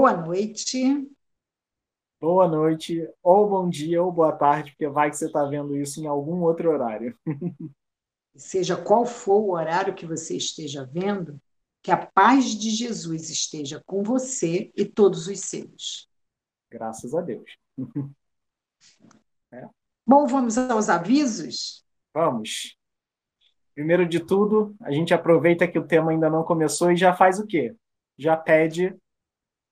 Boa noite. Boa noite, ou bom dia, ou boa tarde, porque vai que você está vendo isso em algum outro horário. Seja qual for o horário que você esteja vendo, que a paz de Jesus esteja com você e todos os seus. Graças a Deus. É. Bom, vamos aos avisos? Vamos. Primeiro de tudo, a gente aproveita que o tema ainda não começou e já faz o quê? Já pede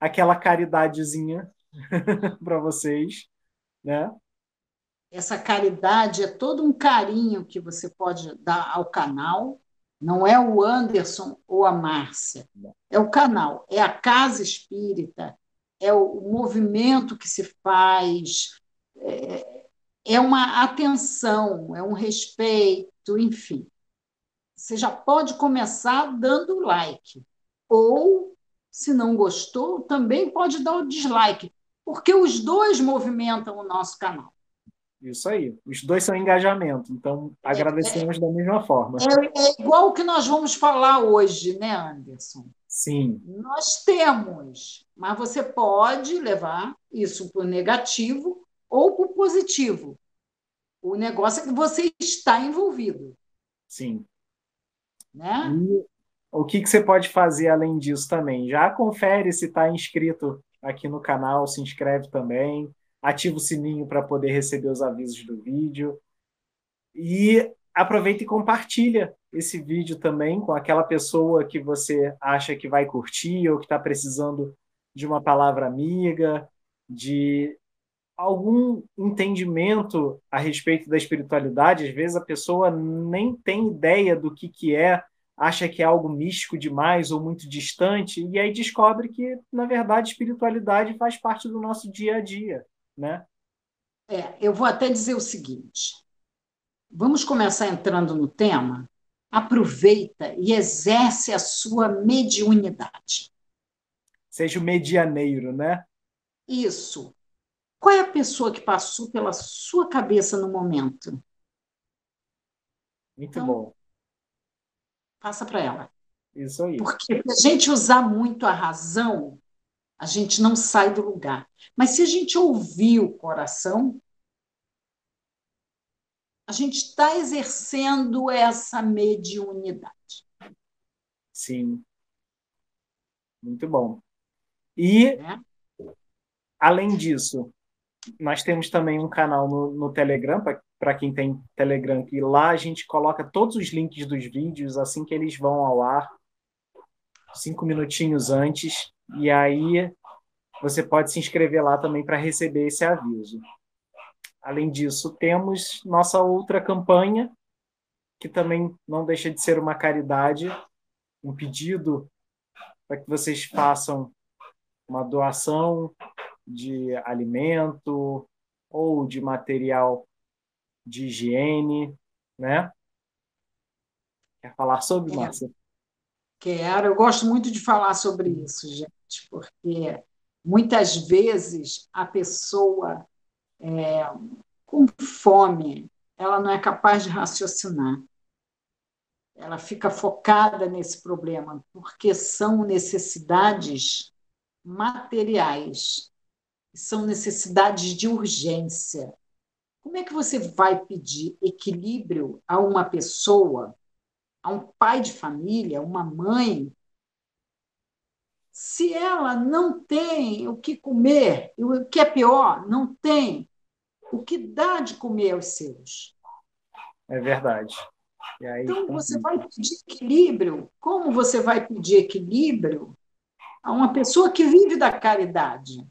aquela caridadezinha para vocês, né? Essa caridade é todo um carinho que você pode dar ao canal. Não é o Anderson ou a Márcia, é o canal, é a casa espírita, é o movimento que se faz, é, é uma atenção, é um respeito, enfim. Você já pode começar dando like, ou se não gostou, também pode dar o dislike, porque os dois movimentam o nosso canal. Isso aí. Os dois são engajamento, então agradecemos é, da mesma forma. É, é igual o que nós vamos falar hoje, né, Anderson? Sim. Nós temos, mas você pode levar isso para o negativo ou para o positivo. O negócio é que você está envolvido. Sim. Né? E o que, que você pode fazer além disso também? Já confere se está inscrito aqui no canal, se inscreve também, ativa o sininho para poder receber os avisos do vídeo. E aproveita e compartilha esse vídeo também com aquela pessoa que você acha que vai curtir ou que está precisando de uma palavra amiga, de algum entendimento a respeito da espiritualidade. Às vezes a pessoa nem tem ideia do que, que é acha que é algo místico demais ou muito distante, e aí descobre que, na verdade, espiritualidade faz parte do nosso dia a dia, né? É, eu vou até dizer o seguinte: vamos começar entrando no tema. Aproveita e exerce a sua mediunidade. Seja o medianeiro, né? Isso. Qual é a pessoa que passou pela sua cabeça no momento? Muito então, bom passa para ela. Isso aí. Porque se a gente usar muito a razão, a gente não sai do lugar. Mas se a gente ouvir o coração, a gente está exercendo essa mediunidade. Sim. Muito bom. E, é? além disso, nós temos também um canal no, no Telegram, para quem tem Telegram, que lá a gente coloca todos os links dos vídeos assim que eles vão ao ar, cinco minutinhos antes, e aí você pode se inscrever lá também para receber esse aviso. Além disso, temos nossa outra campanha, que também não deixa de ser uma caridade, um pedido para que vocês façam uma doação de alimento ou de material de higiene, né? Quer falar sobre, é. Márcia? Quero, eu gosto muito de falar sobre isso, gente, porque muitas vezes a pessoa é, com fome, ela não é capaz de raciocinar. Ela fica focada nesse problema, porque são necessidades materiais, são necessidades de urgência. Como é que você vai pedir equilíbrio a uma pessoa, a um pai de família, uma mãe, se ela não tem o que comer, e o que é pior, não tem o que dá de comer aos seus? É verdade. Aí, então, você vai pedir equilíbrio. Como você vai pedir equilíbrio a uma pessoa que vive da caridade?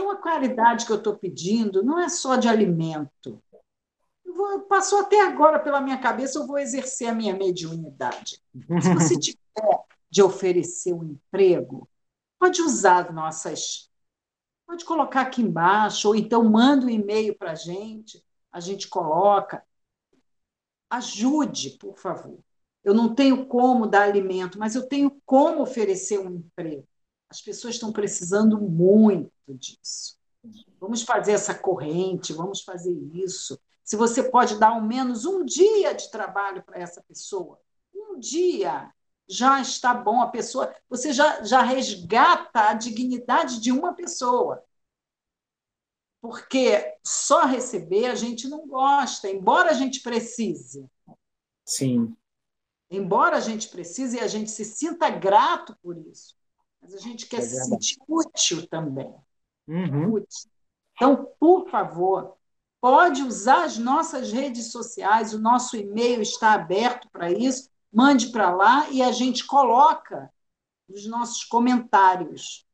Então, a caridade que eu estou pedindo não é só de alimento. Vou, passou até agora pela minha cabeça, eu vou exercer a minha mediunidade. Se você tiver de oferecer um emprego, pode usar nossas. Pode colocar aqui embaixo, ou então manda um e-mail para a gente, a gente coloca. Ajude, por favor. Eu não tenho como dar alimento, mas eu tenho como oferecer um emprego. As pessoas estão precisando muito disso. Vamos fazer essa corrente, vamos fazer isso. Se você pode dar ao menos um dia de trabalho para essa pessoa, um dia, já está bom. A pessoa, você já, já resgata a dignidade de uma pessoa. Porque só receber a gente não gosta, embora a gente precise. Sim. Embora a gente precise e a gente se sinta grato por isso. Mas a gente quer é se sentir útil também. Uhum. Útil. Então, por favor, pode usar as nossas redes sociais, o nosso e-mail está aberto para isso, mande para lá e a gente coloca nos nossos comentários.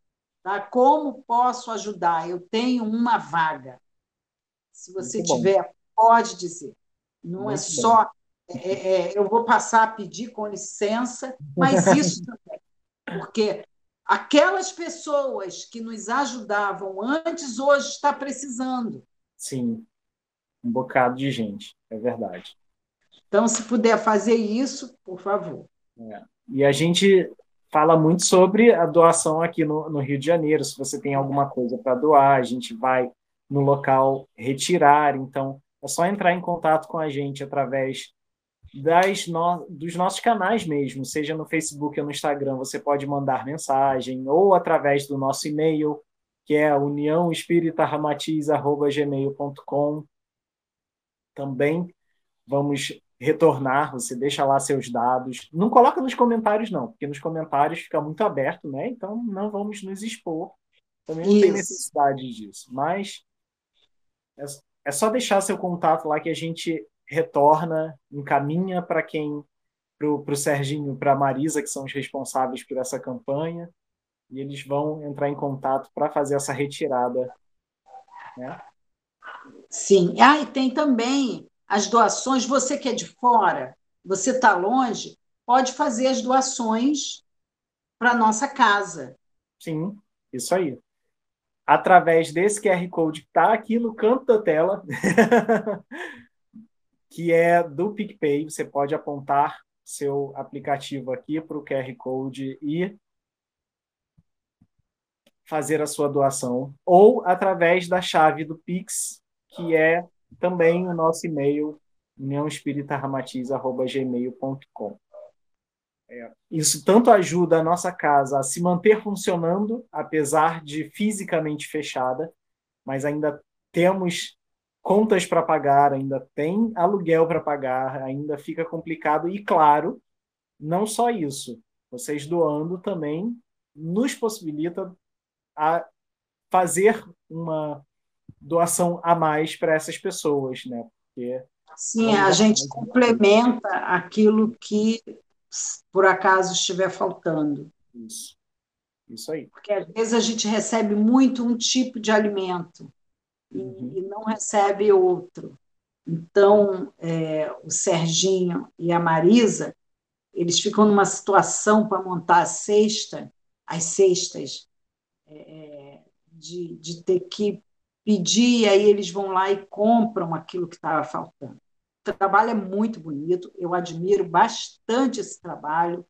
Tá? Como posso ajudar? Eu tenho uma vaga. Se você Muito tiver, bom. pode dizer. Não é Muito é só. É, é, eu vou passar a pedir com licença, mas isso também. Porque aquelas pessoas que nos ajudavam antes, hoje está precisando. Sim, um bocado de gente, é verdade. Então, se puder fazer isso, por favor. É. E a gente fala muito sobre a doação aqui no, no Rio de Janeiro. Se você tem alguma coisa para doar, a gente vai no local retirar. Então, é só entrar em contato com a gente através das no, dos nossos canais mesmo, seja no Facebook ou no Instagram, você pode mandar mensagem, ou através do nosso e-mail, que é uniãoespíritaramatiz.gmail.com. Também vamos retornar, você deixa lá seus dados. Não coloca nos comentários, não, porque nos comentários fica muito aberto, né? Então não vamos nos expor. Também não Isso. tem necessidade disso. Mas é, é só deixar seu contato lá que a gente retorna, encaminha para quem, para o Serginho, para a Marisa, que são os responsáveis por essa campanha, e eles vão entrar em contato para fazer essa retirada. Né? Sim. Ah, e tem também as doações, você que é de fora, você está longe, pode fazer as doações para nossa casa. Sim, isso aí. Através desse QR Code que está aqui no canto da tela, que é do PicPay, você pode apontar seu aplicativo aqui para o QR Code e fazer a sua doação, ou através da chave do Pix, que é também o nosso e-mail, uniãoespíritaramatiz.gmail.com. É, isso tanto ajuda a nossa casa a se manter funcionando, apesar de fisicamente fechada, mas ainda temos contas para pagar, ainda tem aluguel para pagar, ainda fica complicado. E, claro, não só isso, vocês doando também nos possibilita a fazer uma doação a mais para essas pessoas, né? Porque Sim, a gente complementa aquilo que por acaso estiver faltando. Isso. Isso aí. Porque às vezes a gente recebe muito um tipo de alimento uhum. e recebe outro. Então, é, o Serginho e a Marisa, eles ficam numa situação para montar a cesta, as cestas, é, de, de ter que pedir, e aí eles vão lá e compram aquilo que estava faltando. O trabalho é muito bonito, eu admiro bastante esse trabalho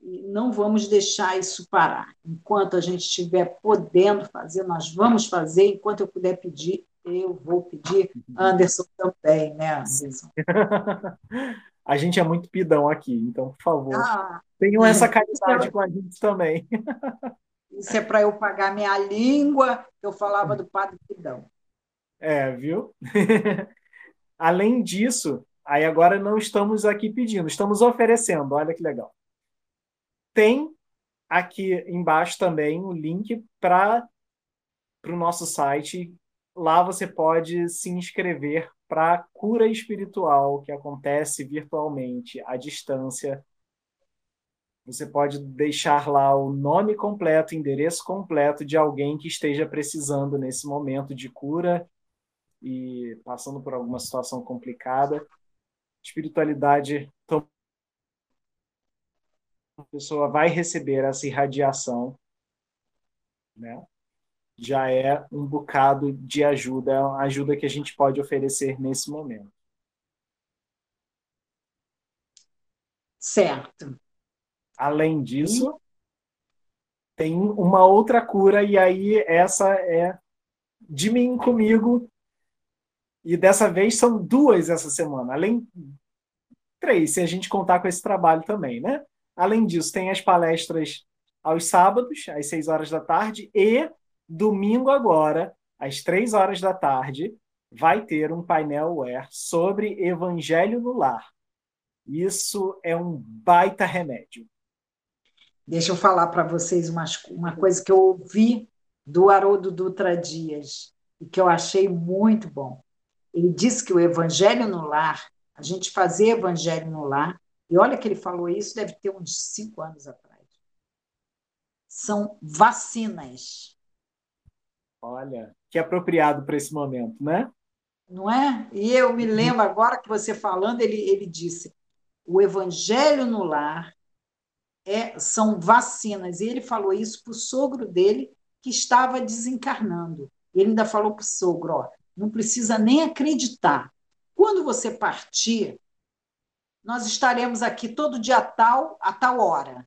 e não vamos deixar isso parar. Enquanto a gente estiver podendo fazer, nós vamos fazer. Enquanto eu puder pedir, eu vou pedir. Anderson também, né, Anderson? a gente é muito pidão aqui, então, por favor, ah, tenham essa caridade com a gente também. Isso é para eu pagar minha língua, eu falava do Padre Pidão. É, viu? Além disso, aí agora não estamos aqui pedindo, estamos oferecendo, olha que legal. Tem aqui embaixo também o link para o nosso site. Lá você pode se inscrever para a cura espiritual que acontece virtualmente, à distância, você pode deixar lá o nome completo, endereço completo de alguém que esteja precisando nesse momento de cura e passando por alguma situação complicada. Espiritualidade a pessoa vai receber essa irradiação, né? Já é um bocado de ajuda, é uma ajuda que a gente pode oferecer nesse momento. Certo. Além disso, tem uma outra cura, e aí essa é de mim comigo. E dessa vez são duas essa semana, além três, se a gente contar com esse trabalho também, né? Além disso, tem as palestras aos sábados, às 6 horas da tarde, e domingo agora, às 3 horas da tarde, vai ter um painel web sobre Evangelho no Lar. Isso é um baita remédio. Deixa eu falar para vocês uma, uma coisa que eu ouvi do Haroldo Dutra Dias e que eu achei muito bom. Ele disse que o Evangelho no Lar, a gente fazer Evangelho no Lar, e olha que ele falou isso, deve ter uns cinco anos atrás, são vacinas. Olha, que apropriado para esse momento, né? Não é? E eu me lembro agora que você falando, ele, ele disse: o Evangelho no Lar é, são vacinas. E ele falou isso para o sogro dele, que estava desencarnando. Ele ainda falou para o sogro: ó, não precisa nem acreditar. Quando você partir, nós estaremos aqui todo dia tal, a tal hora.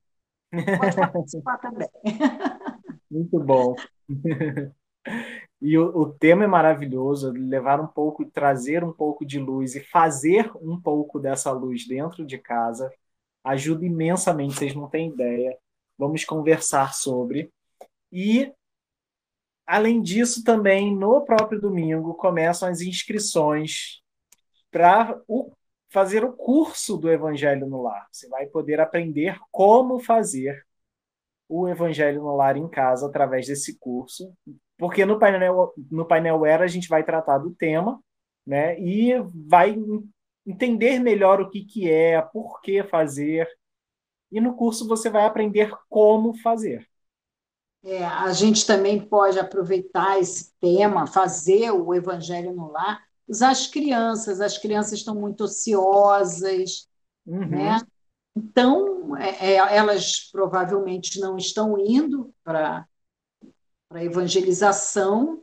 Pode participar também. Muito bom. E o, o, tema é maravilhoso, levar um pouco, trazer um pouco de luz e fazer um pouco dessa luz dentro de casa ajuda imensamente, vocês não têm ideia. Vamos conversar sobre. E, além disso, também no próprio domingo começam as inscrições para fazer o curso do Evangelho no Lar. Você vai poder aprender como fazer o Evangelho no Lar em casa através desse curso, porque no painel no painel era a gente vai tratar do tema, né? E vai entender melhor o que que é, por que fazer. E no curso você vai aprender como fazer. É, a gente também pode aproveitar esse tema, fazer o Evangelho no Lar, usar as crianças. As crianças estão muito ociosas, uhum. né? Então, é, é, elas provavelmente não estão indo para a evangelização,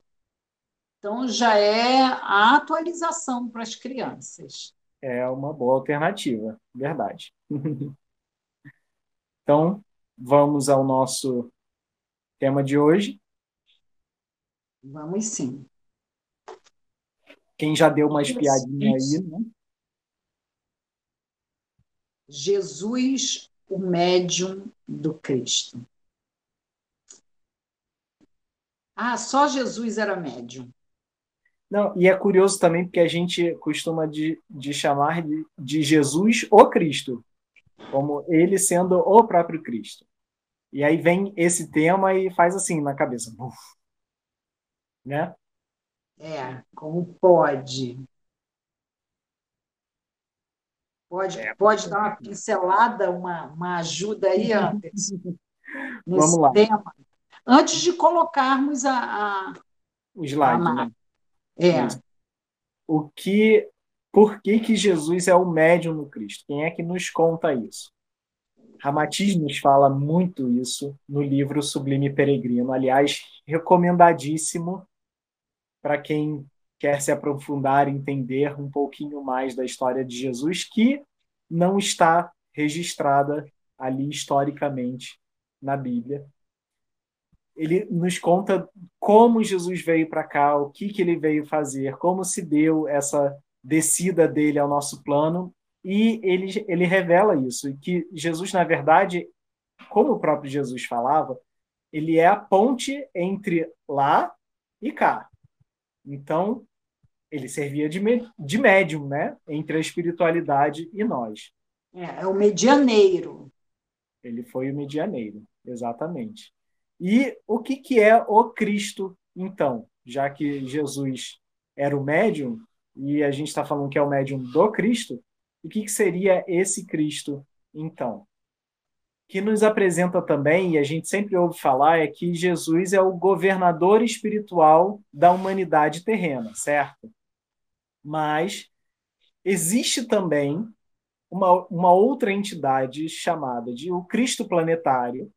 então já é a atualização para as crianças. É uma boa alternativa, verdade. então, vamos ao nosso tema de hoje. Vamos sim. Quem já deu uma espiadinha aí, né? Jesus, o médium do Cristo. Ah, só Jesus era médium. Não, e é curioso também porque a gente costuma de, de chamar de, de Jesus o Cristo, como ele sendo o próprio Cristo. E aí vem esse tema e faz assim na cabeça. Uf, né? É, como pode. Pode, é, pode dar uma pincelada, uma, uma ajuda aí, Anderson, Vamos lá. tema. Antes de colocarmos a, a o slide. A... Né? É. O que, por que, que Jesus é o médium no Cristo? Quem é que nos conta isso? Ramatiz nos fala muito isso no livro Sublime Peregrino. Aliás, recomendadíssimo para quem quer se aprofundar, entender um pouquinho mais da história de Jesus, que não está registrada ali historicamente na Bíblia. Ele nos conta como Jesus veio para cá, o que, que ele veio fazer, como se deu essa descida dele ao nosso plano, e ele, ele revela isso, e que Jesus, na verdade, como o próprio Jesus falava, ele é a ponte entre lá e cá. Então, ele servia de, de médium, né? Entre a espiritualidade e nós. É, é o medianeiro. Ele foi o medianeiro, exatamente. E o que, que é o Cristo, então? Já que Jesus era o médium, e a gente está falando que é o médium do Cristo, o que, que seria esse Cristo, então? que nos apresenta também, e a gente sempre ouve falar, é que Jesus é o governador espiritual da humanidade terrena, certo? Mas existe também uma, uma outra entidade chamada de o Cristo planetário,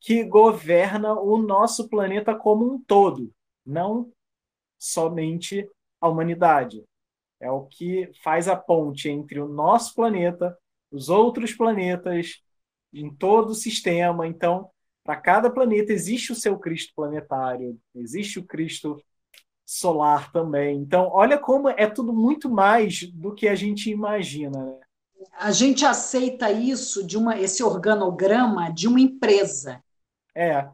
que governa o nosso planeta como um todo, não somente a humanidade. É o que faz a ponte entre o nosso planeta, os outros planetas, em todo o sistema. Então, para cada planeta existe o seu Cristo planetário, existe o Cristo solar também. Então, olha como é tudo muito mais do que a gente imagina. Né? A gente aceita isso de uma esse organograma de uma empresa. É.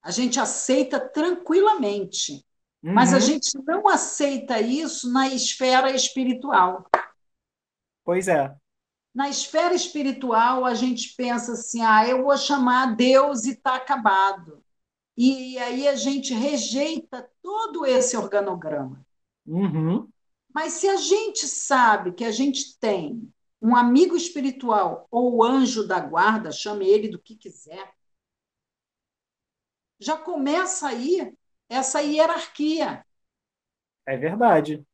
A gente aceita tranquilamente. Uhum. Mas a uhum. gente não aceita isso na esfera espiritual. Pois é. Na esfera espiritual, a gente pensa assim: ah, eu vou chamar Deus e está acabado. E aí a gente rejeita todo esse organograma. Uhum. Mas se a gente sabe que a gente tem um amigo espiritual ou anjo da guarda, chame ele do que quiser, já começa aí essa hierarquia. É verdade.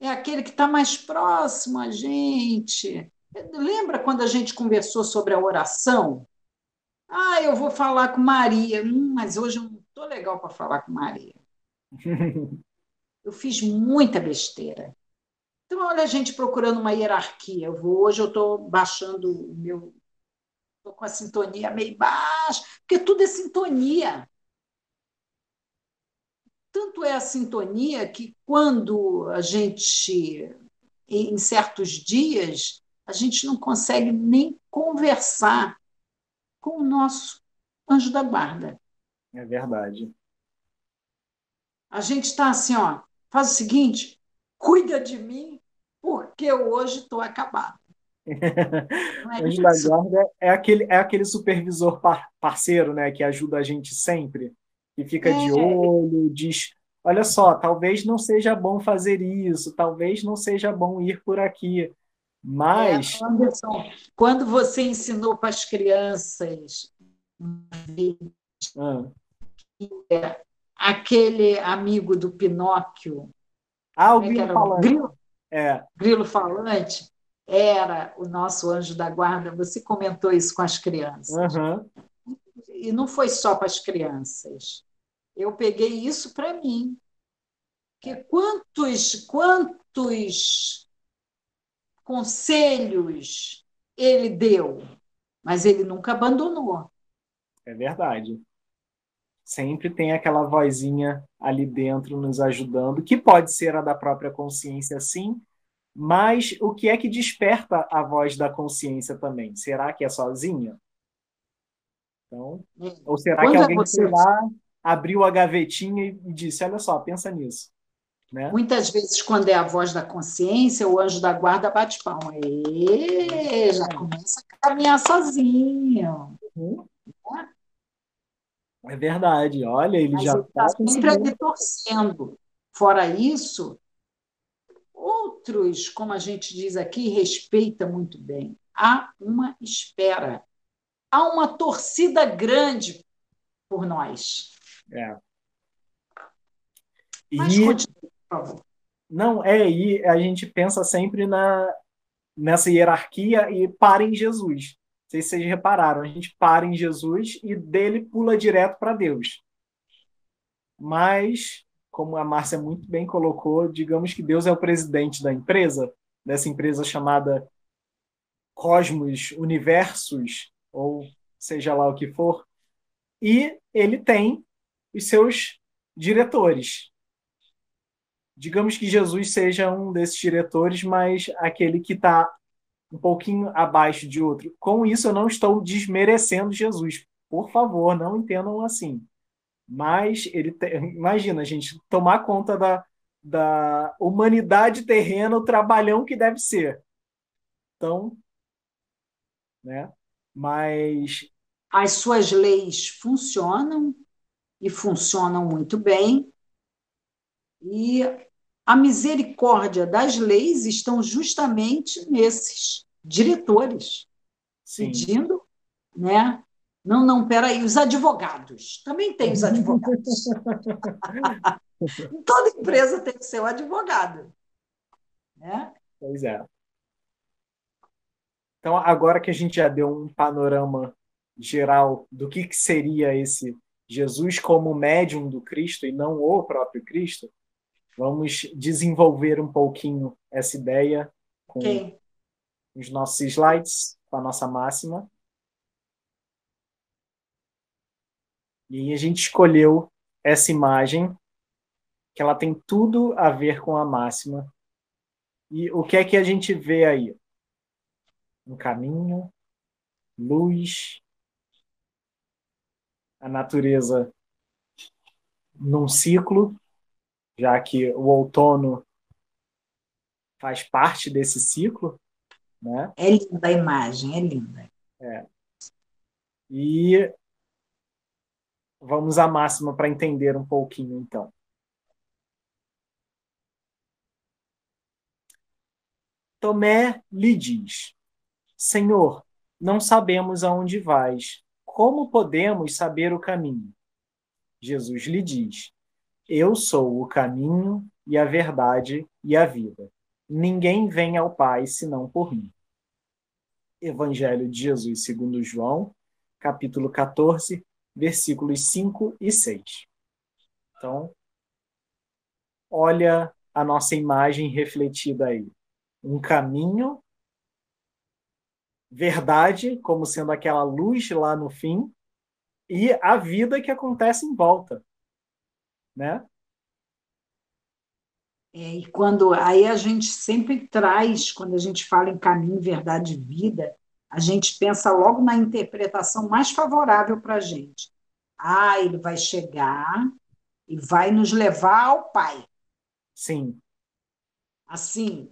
É aquele que está mais próximo a gente. Lembra quando a gente conversou sobre a oração? Ah, eu vou falar com Maria. Hum, mas hoje eu não estou legal para falar com Maria. eu fiz muita besteira. Então, olha a gente procurando uma hierarquia. Eu vou, hoje eu estou baixando o meu. Estou com a sintonia meio baixa, porque tudo é sintonia. Tanto é a sintonia que, quando a gente, em certos dias, a gente não consegue nem conversar com o nosso anjo da guarda. É verdade. A gente está assim, ó, faz o seguinte, cuida de mim, porque eu hoje estou acabado. É anjo da guarda é aquele, é aquele supervisor par, parceiro, né, que ajuda a gente sempre que fica é. de olho, diz: olha só, talvez não seja bom fazer isso, talvez não seja bom ir por aqui. Mas. É, Anderson, quando você ensinou para as crianças ah. aquele amigo do Pinóquio. Ah, o é grilo falante. Grilo, é. grilo falante era o nosso anjo da guarda. Você comentou isso com as crianças. Uhum. E não foi só para as crianças. Eu peguei isso para mim. Que quantos, quantos conselhos ele deu, mas ele nunca abandonou. É verdade. Sempre tem aquela vozinha ali dentro nos ajudando, que pode ser a da própria consciência, sim, mas o que é que desperta a voz da consciência também? Será que é sozinha? Então, é. ou será Quando que alguém é lá abriu a gavetinha e disse: Olha só, pensa nisso. Né? Muitas vezes, quando é a voz da consciência, o anjo da guarda bate palma. E já começa a caminhar sozinho. Uhum. É verdade, olha, ele Mas já está sempre ali torcendo. Fora isso, outros, como a gente diz aqui, respeita muito bem. Há uma espera, há uma torcida grande por nós. É. Mas e, continue, por favor. Não, é, e a gente pensa sempre na, nessa hierarquia e para em Jesus. Não sei se vocês repararam, a gente para em Jesus e dele pula direto para Deus. Mas, como a Márcia muito bem colocou, digamos que Deus é o presidente da empresa, dessa empresa chamada Cosmos, Universos, ou seja lá o que for, e ele tem os seus diretores. Digamos que Jesus seja um desses diretores, mas aquele que está um pouquinho abaixo de outro. Com isso, eu não estou desmerecendo Jesus. Por favor, não entendam assim. Mas ele te... imagina, gente, tomar conta da, da humanidade terrena, o trabalhão que deve ser. Então, né? Mas as suas leis funcionam e funcionam muito bem. E a misericórdia das leis estão justamente nesses diretores, Sim. pedindo, né? Não, não, peraí, os advogados. Também tem os advogados. Toda empresa tem o seu advogado. Né? Pois é. Então, agora que a gente já deu um panorama geral do que, que seria esse Jesus como médium do Cristo e não o próprio Cristo, vamos desenvolver um pouquinho essa ideia com okay. os nossos slides, com a nossa máxima. E a gente escolheu essa imagem, que ela tem tudo a ver com a máxima. E o que é que a gente vê aí? um caminho, luz, a natureza num ciclo, já que o outono faz parte desse ciclo, né? É linda a imagem, é linda. É. E vamos à máxima para entender um pouquinho, então. Tomé lhe diz: Senhor, não sabemos aonde vais. Como podemos saber o caminho? Jesus lhe diz: Eu sou o caminho e a verdade e a vida. Ninguém vem ao Pai senão por mim. Evangelho de Jesus segundo João, capítulo 14, versículos 5 e 6. Então, olha a nossa imagem refletida aí. Um caminho, verdade, como sendo aquela luz lá no fim, e a vida que acontece em volta, né? É, e quando aí a gente sempre traz, quando a gente fala em caminho, verdade e vida, a gente pensa logo na interpretação mais favorável para a gente. Ah, ele vai chegar e vai nos levar ao Pai. Sim. Assim,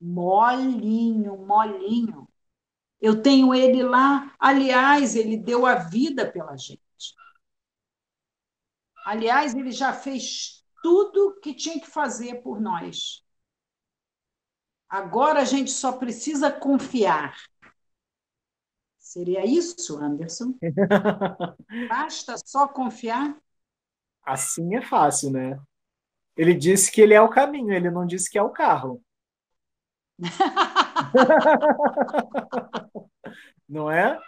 molinho, molinho. Eu tenho ele lá. Aliás, ele deu a vida pela gente. Aliás, ele já fez tudo que tinha que fazer por nós. Agora a gente só precisa confiar. Seria isso, Anderson? Basta só confiar? Assim é fácil, né? Ele disse que ele é o caminho, ele não disse que é o carro. não é?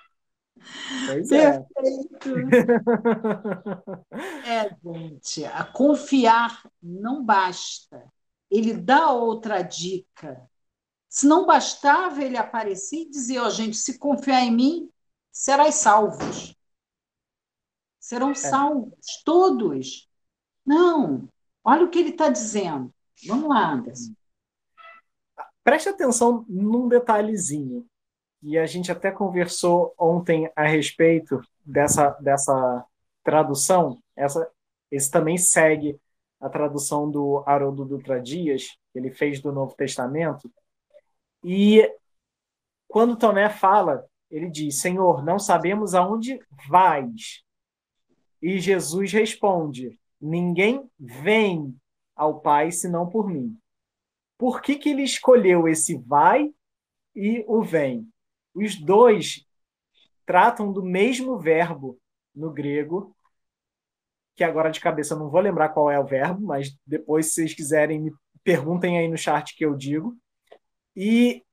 Pois é. Perfeito. É, gente, a confiar não basta. Ele dá outra dica. Se não bastava ele aparecer e dizer, ó, oh, gente, se confiar em mim, serás salvos. Serão é. salvos, todos. Não, olha o que ele está dizendo. Vamos lá, Anderson. Preste atenção num detalhezinho, e a gente até conversou ontem a respeito dessa, dessa tradução. Essa, esse também segue a tradução do Haroldo Dutra Dias, que ele fez do Novo Testamento, e quando Tomé fala, ele diz: Senhor, não sabemos aonde vais. E Jesus responde: Ninguém vem ao Pai senão por mim. Por que, que ele escolheu esse vai e o vem? Os dois tratam do mesmo verbo no grego, que agora de cabeça eu não vou lembrar qual é o verbo, mas depois, se vocês quiserem, me perguntem aí no chat que eu digo. E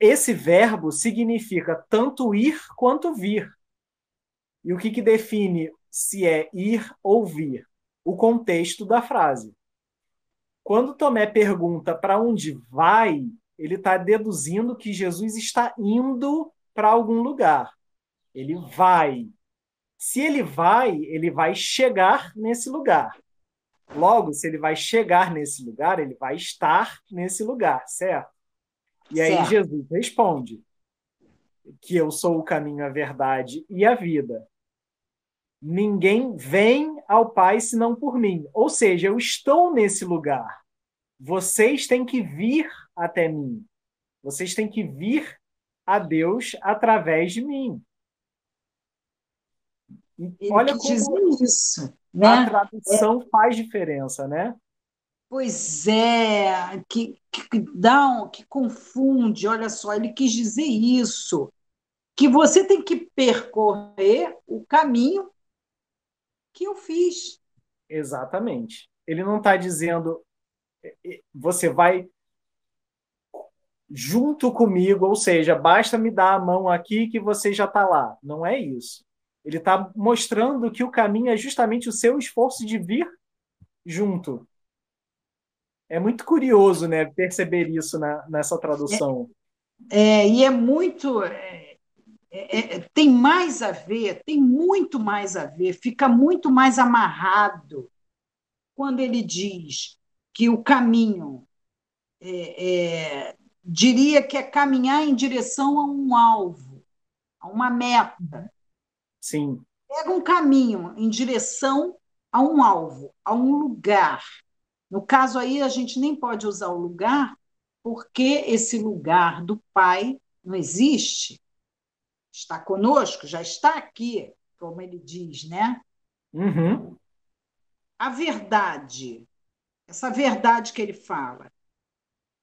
esse verbo significa tanto ir quanto vir. E o que, que define se é ir ou vir? O contexto da frase. Quando Tomé pergunta para onde vai, ele está deduzindo que Jesus está indo para algum lugar. Ele vai. Se ele vai, ele vai chegar nesse lugar. Logo, se ele vai chegar nesse lugar, ele vai estar nesse lugar, certo? E aí certo. Jesus responde que eu sou o caminho, a verdade e a vida. Ninguém vem ao Pai senão por mim. Ou seja, eu estou nesse lugar. Vocês têm que vir até mim. Vocês têm que vir a Deus através de mim. Ele Olha como isso, né? a tradução é. faz diferença, né? Pois é, que, que dá um, que confunde. Olha só, ele quis dizer isso, que você tem que percorrer o caminho que eu fiz. Exatamente. Ele não está dizendo você vai junto comigo, ou seja, basta me dar a mão aqui que você já está lá. Não é isso. Ele está mostrando que o caminho é justamente o seu esforço de vir junto. É muito curioso, né, perceber isso na, nessa tradução. É, é, e é muito. É, é, é, tem mais a ver, tem muito mais a ver, fica muito mais amarrado quando ele diz que o caminho é, diria que é caminhar em direção a um alvo, a uma meta. Sim. Pega um caminho em direção a um alvo, a um lugar. No caso aí, a gente nem pode usar o lugar, porque esse lugar do Pai não existe. Está conosco, já está aqui, como ele diz, né? Uhum. A verdade, essa verdade que ele fala,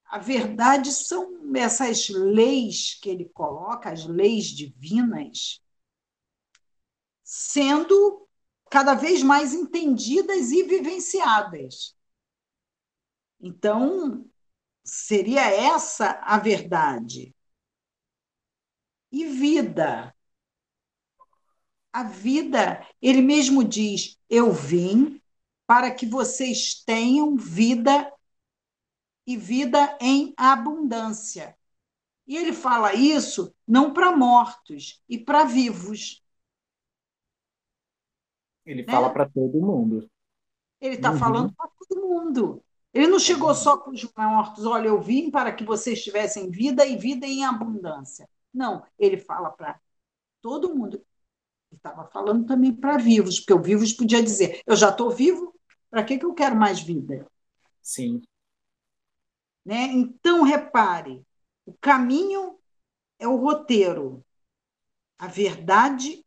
a verdade são essas leis que ele coloca, as leis divinas, sendo cada vez mais entendidas e vivenciadas. Então, seria essa a verdade. E vida. A vida, ele mesmo diz: Eu vim para que vocês tenham vida e vida em abundância. E ele fala isso não para mortos e para vivos. Ele né? fala para todo mundo. Ele está uhum. falando para todo mundo. Ele não chegou só para os mortos, olha, eu vim para que vocês tivessem vida e vida em abundância. Não, ele fala para todo mundo. Ele estava falando também para vivos, porque o vivos podia dizer: eu já estou vivo, para que, que eu quero mais vida? Sim. Né? Então, repare, o caminho é o roteiro, a verdade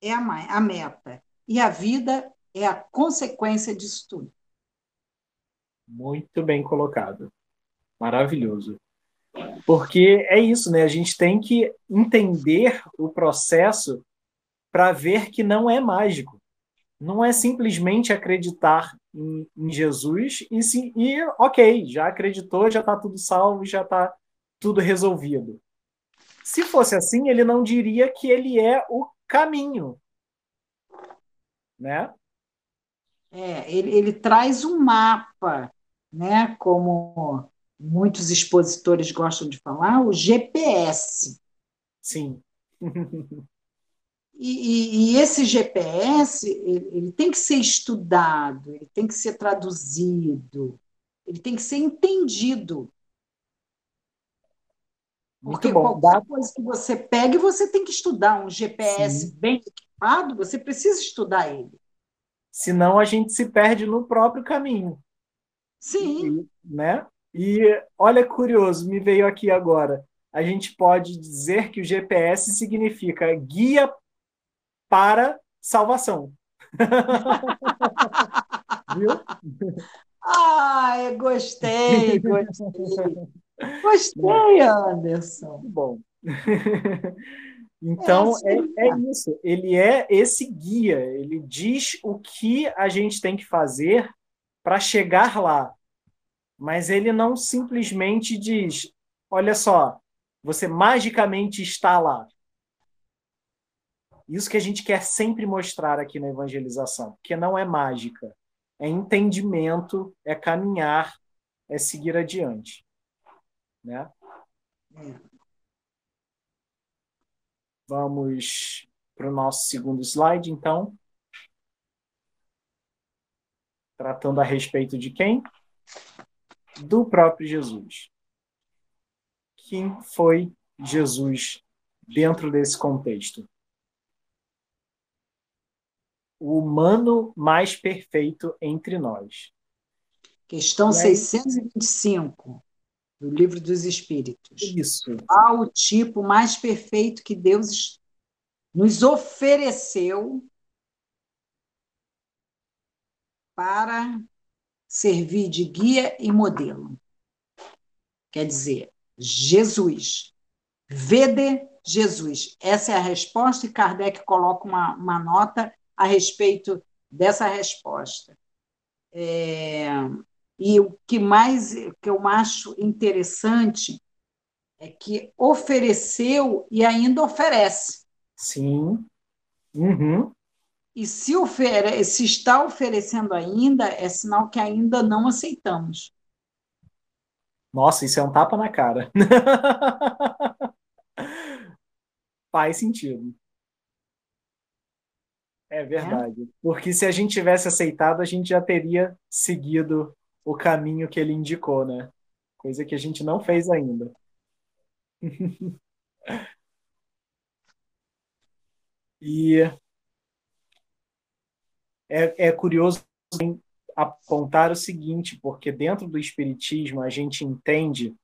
é a, a meta, e a vida é a consequência disso tudo. Muito bem colocado. Maravilhoso. Porque é isso, né? A gente tem que entender o processo para ver que não é mágico. Não é simplesmente acreditar em, em Jesus e, sim, e, ok, já acreditou, já está tudo salvo, já está tudo resolvido. Se fosse assim, ele não diria que ele é o caminho, né? É, ele, ele traz um mapa, né? Como muitos expositores gostam de falar, o GPS. Sim. E, e, e, esse GPS ele, ele, tem que ser estudado, ele tem que ser traduzido, ele tem que ser entendido. Muito Porque bom. qualquer coisa que você pegue, você tem que estudar. Um GPS Sim. bem equipado, você precisa estudar ele. Senão a gente se perde no próprio caminho. Sim. E, né? E olha curioso, me veio aqui agora. A gente pode dizer que o GPS significa guia para salvação. Viu? Ai, gostei, gostei. Gostei, Anderson. Bom. Então, é, é, é, isso. Ele é esse guia. Ele diz o que a gente tem que fazer para chegar lá. Mas ele não simplesmente diz: olha só, você magicamente está lá. Isso que a gente quer sempre mostrar aqui na evangelização, que não é mágica, é entendimento, é caminhar, é seguir adiante, né? Vamos para o nosso segundo slide, então. Tratando a respeito de quem? Do próprio Jesus. Quem foi Jesus dentro desse contexto? o humano mais perfeito entre nós. Questão aí... 625 do Livro dos Espíritos. Isso. Qual o tipo mais perfeito que Deus nos ofereceu para servir de guia e modelo? Quer dizer, Jesus. Vede Jesus. Essa é a resposta, e Kardec coloca uma, uma nota a respeito dessa resposta. É, e o que mais que eu acho interessante é que ofereceu e ainda oferece. Sim. Uhum. E se, ofere se está oferecendo ainda, é sinal que ainda não aceitamos. Nossa, isso é um tapa na cara. Faz sentido. É verdade. É? Porque se a gente tivesse aceitado, a gente já teria seguido o caminho que ele indicou, né? coisa que a gente não fez ainda. e é, é curioso apontar o seguinte, porque dentro do Espiritismo a gente entende,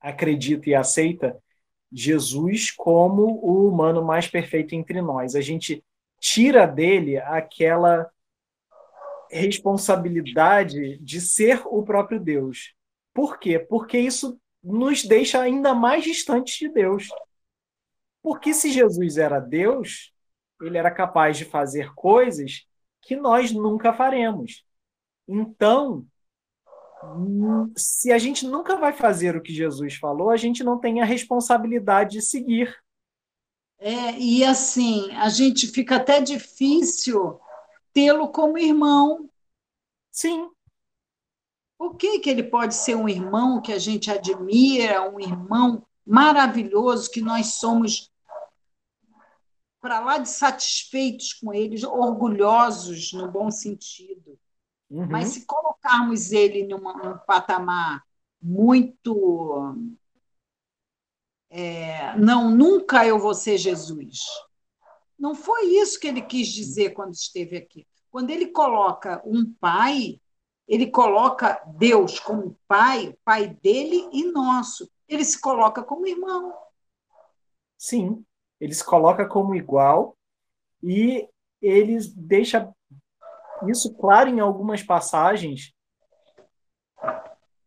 acredita e aceita Jesus como o humano mais perfeito entre nós. A gente tira dele aquela responsabilidade de ser o próprio Deus. Por quê? Porque isso nos deixa ainda mais distantes de Deus. Porque se Jesus era Deus, ele era capaz de fazer coisas que nós nunca faremos. Então, se a gente nunca vai fazer o que Jesus falou, a gente não tem a responsabilidade de seguir. É, e assim, a gente fica até difícil tê-lo como irmão. Sim. Por que, que ele pode ser um irmão que a gente admira, um irmão maravilhoso, que nós somos para lá de satisfeitos com eles, orgulhosos no bom sentido. Uhum. Mas se colocarmos ele numa, num patamar muito. É, não, nunca eu vou ser Jesus. Não foi isso que ele quis dizer quando esteve aqui. Quando ele coloca um pai, ele coloca Deus como pai, pai dele e nosso. Ele se coloca como irmão. Sim, ele se coloca como igual e ele deixa isso claro em algumas passagens,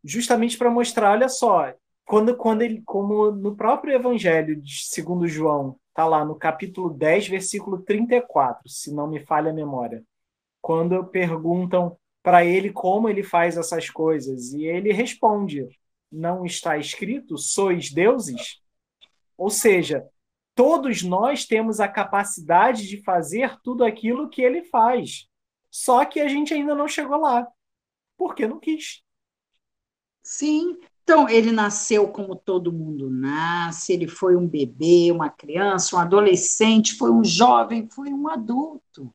justamente para mostrar, olha só, quando, quando ele, como no próprio Evangelho de segundo João, está lá no capítulo 10, versículo 34, se não me falha a memória, quando perguntam para ele como ele faz essas coisas, e ele responde: não está escrito, sois deuses? Ou seja, todos nós temos a capacidade de fazer tudo aquilo que ele faz. Só que a gente ainda não chegou lá, porque não quis. Sim. Então, ele nasceu como todo mundo nasce, ele foi um bebê, uma criança, um adolescente, foi um jovem, foi um adulto.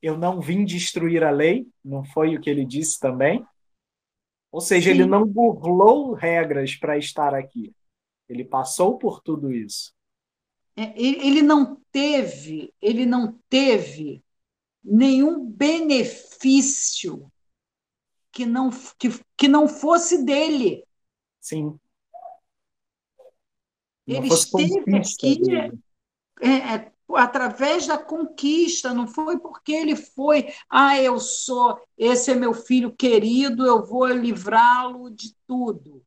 Eu não vim destruir a lei, não foi o que ele disse também? Ou seja, Sim. ele não burlou regras para estar aqui. Ele passou por tudo isso. É, ele não teve, ele não teve nenhum benefício que não, que, que não fosse dele. Sim. Não ele esteve aqui é, é, através da conquista, não foi porque ele foi, ah, eu sou, esse é meu filho querido, eu vou livrá-lo de tudo.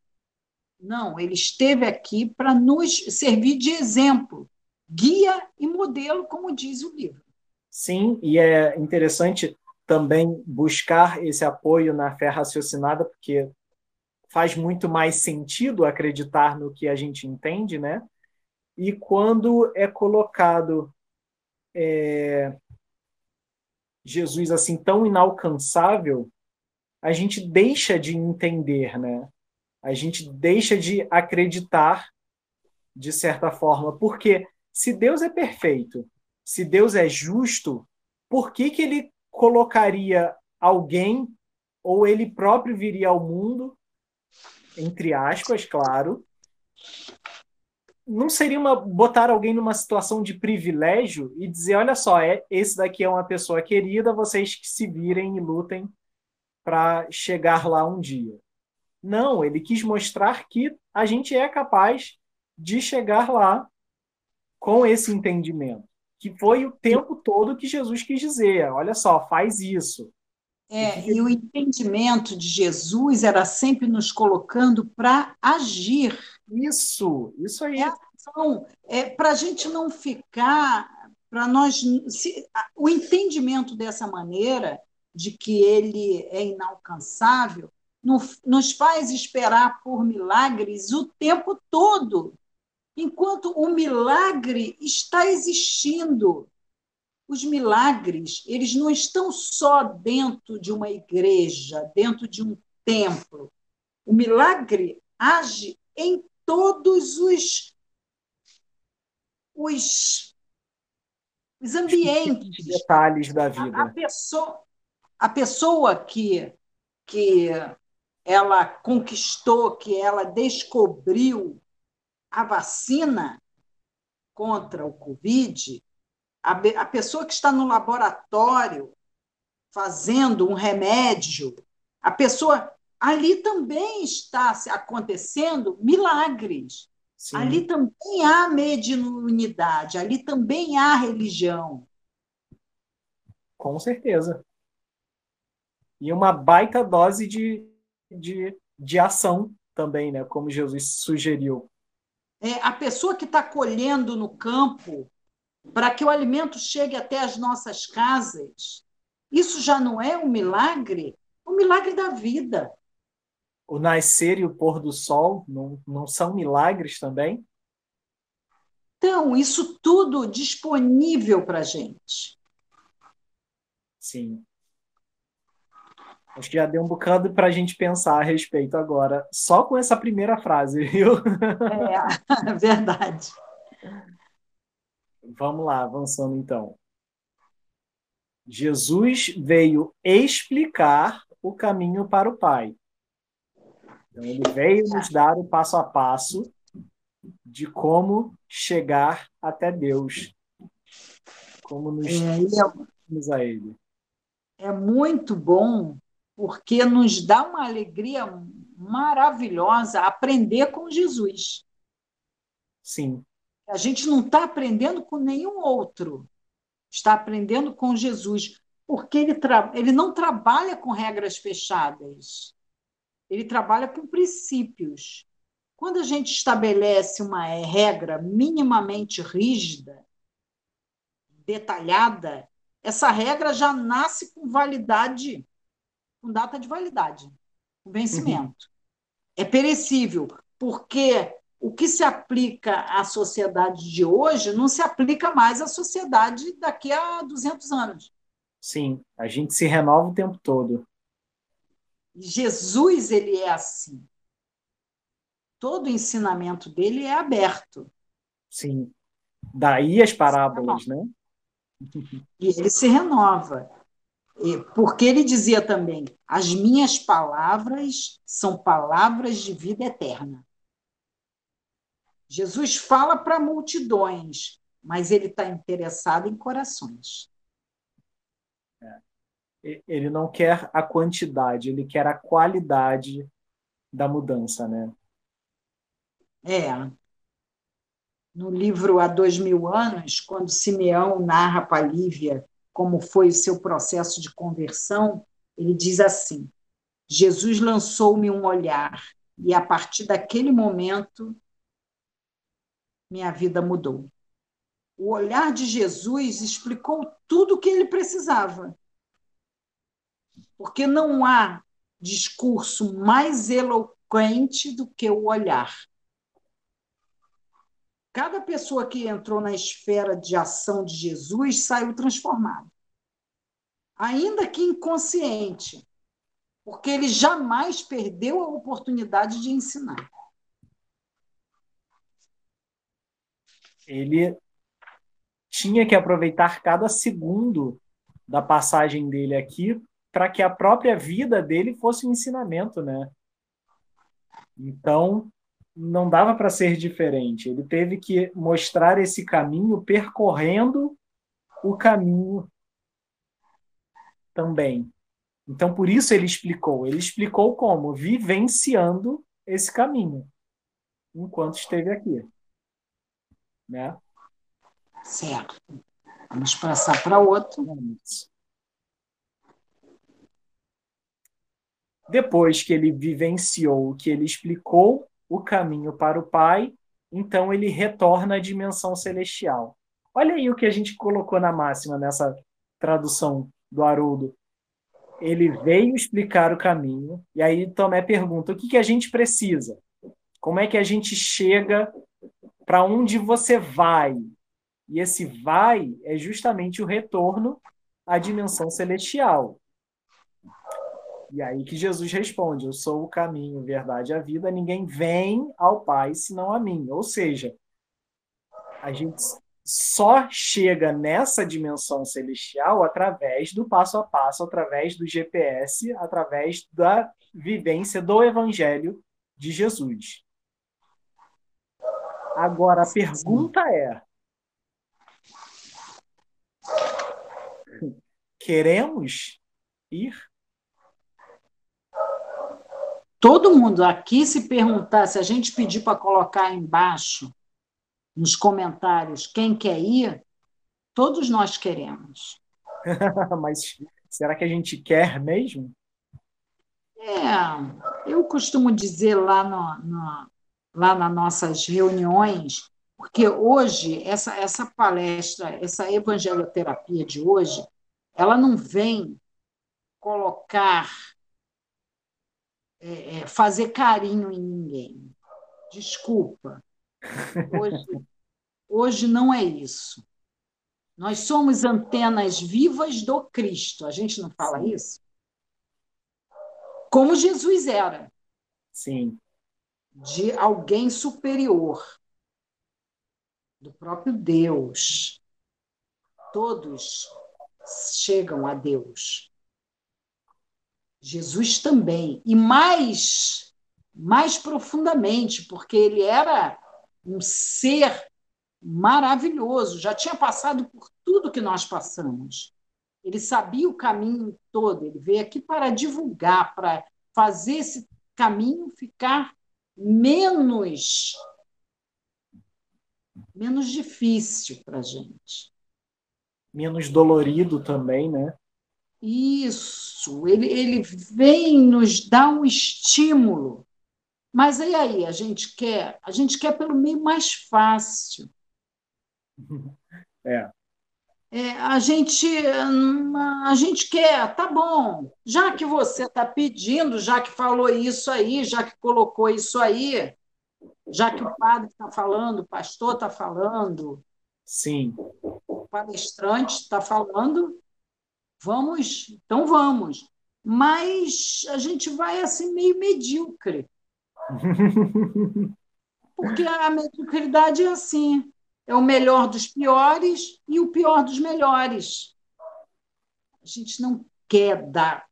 Não, ele esteve aqui para nos servir de exemplo guia e modelo, como diz o livro. Sim, e é interessante também buscar esse apoio na fé raciocinada, porque faz muito mais sentido acreditar no que a gente entende, né? E quando é colocado é, Jesus assim tão inalcançável, a gente deixa de entender, né? A gente deixa de acreditar de certa forma, porque se Deus é perfeito, se Deus é justo, por que, que ele colocaria alguém, ou ele próprio viria ao mundo, entre aspas, claro, não seria uma botar alguém numa situação de privilégio e dizer, olha só, é, esse daqui é uma pessoa querida, vocês que se virem e lutem para chegar lá um dia. Não, ele quis mostrar que a gente é capaz de chegar lá com esse entendimento, que foi o tempo todo que Jesus quis dizer: olha só, faz isso. É, e o entendimento de Jesus era sempre nos colocando para agir. Isso, isso aí. É, então, é, para a gente não ficar, para nós. Se, o entendimento dessa maneira, de que ele é inalcançável, nos faz esperar por milagres o tempo todo enquanto o milagre está existindo. Os milagres, eles não estão só dentro de uma igreja, dentro de um templo. O milagre age em todos os os, os ambientes, detalhes da vida. A, a pessoa, a pessoa que que ela conquistou, que ela descobriu a vacina contra o Covid, a, a pessoa que está no laboratório fazendo um remédio, a pessoa ali também está acontecendo milagres. Sim. Ali também há mediunidade, ali também há religião. Com certeza. E uma baita dose de, de, de ação também, né? Como Jesus sugeriu. É, a pessoa que está colhendo no campo para que o alimento chegue até as nossas casas, isso já não é um milagre? O um milagre da vida. O nascer e o pôr do sol não, não são milagres também? Então, isso tudo disponível para a gente. Sim. Acho que já deu um bocado para a gente pensar a respeito agora, só com essa primeira frase, viu? É, verdade. Vamos lá, avançando então. Jesus veio explicar o caminho para o Pai. Então, ele veio nos dar o passo a passo de como chegar até Deus, como nos é, a Ele. É muito bom, porque nos dá uma alegria maravilhosa aprender com Jesus. Sim. A gente não está aprendendo com nenhum outro, está aprendendo com Jesus, porque ele, ele não trabalha com regras fechadas, ele trabalha com princípios. Quando a gente estabelece uma regra minimamente rígida, detalhada, essa regra já nasce com validade, com data de validade, com vencimento. Uhum. É perecível, porque o que se aplica à sociedade de hoje não se aplica mais à sociedade daqui a 200 anos. Sim, a gente se renova o tempo todo. Jesus ele é assim. Todo o ensinamento dele é aberto. Sim. Daí as parábolas, né? E ele se renova. Porque ele dizia também: as minhas palavras são palavras de vida eterna. Jesus fala para multidões, mas ele está interessado em corações. É. Ele não quer a quantidade, ele quer a qualidade da mudança, né? É. No livro Há Dois Mil Anos, quando Simeão narra para Lívia como foi o seu processo de conversão, ele diz assim: Jesus lançou-me um olhar, e a partir daquele momento minha vida mudou. O olhar de Jesus explicou tudo o que ele precisava. Porque não há discurso mais eloquente do que o olhar. Cada pessoa que entrou na esfera de ação de Jesus saiu transformada. Ainda que inconsciente, porque ele jamais perdeu a oportunidade de ensinar. ele tinha que aproveitar cada segundo da passagem dele aqui para que a própria vida dele fosse um ensinamento, né? Então, não dava para ser diferente. Ele teve que mostrar esse caminho percorrendo o caminho também. Então, por isso ele explicou. Ele explicou como? Vivenciando esse caminho enquanto esteve aqui né? Certo. Vamos passar para outro. Depois que ele vivenciou, que ele explicou o caminho para o Pai, então ele retorna à dimensão celestial. Olha aí o que a gente colocou na máxima nessa tradução do Haroldo. Ele veio explicar o caminho, e aí Tomé pergunta: o que, que a gente precisa? Como é que a gente chega para onde você vai. E esse vai é justamente o retorno à dimensão celestial. E aí que Jesus responde: Eu sou o caminho, verdade e a vida, ninguém vem ao Pai senão a mim. Ou seja, a gente só chega nessa dimensão celestial através do passo a passo, através do GPS, através da vivência do Evangelho de Jesus. Agora, a pergunta é: queremos ir? Todo mundo aqui, se perguntar, se a gente pedir para colocar embaixo nos comentários quem quer ir, todos nós queremos. Mas será que a gente quer mesmo? É, eu costumo dizer lá, no, no, lá nas nossas reuniões, porque hoje, essa, essa palestra, essa evangeloterapia de hoje, ela não vem colocar, é, é fazer carinho em ninguém. Desculpa. Hoje, hoje não é isso. Nós somos antenas vivas do Cristo. A gente não fala Sim. isso? Como Jesus era. Sim. De alguém superior, do próprio Deus. Todos chegam a Deus. Jesus também. E mais, mais profundamente, porque ele era um ser maravilhoso, já tinha passado por tudo que nós passamos. Ele sabia o caminho todo, ele veio aqui para divulgar, para fazer esse caminho ficar menos menos difícil para a gente. Menos dolorido também, né? Isso, ele, ele vem nos dar um estímulo. Mas e aí, a gente quer, a gente quer pelo meio mais fácil. É. é. a gente a gente quer, tá bom. Já que você está pedindo, já que falou isso aí, já que colocou isso aí, já que o padre está falando, o pastor está falando, sim, o palestrante está falando, vamos, então vamos. Mas a gente vai assim meio medíocre. Porque a mediocridade é assim é o melhor dos piores e o pior dos melhores. A gente não quer dar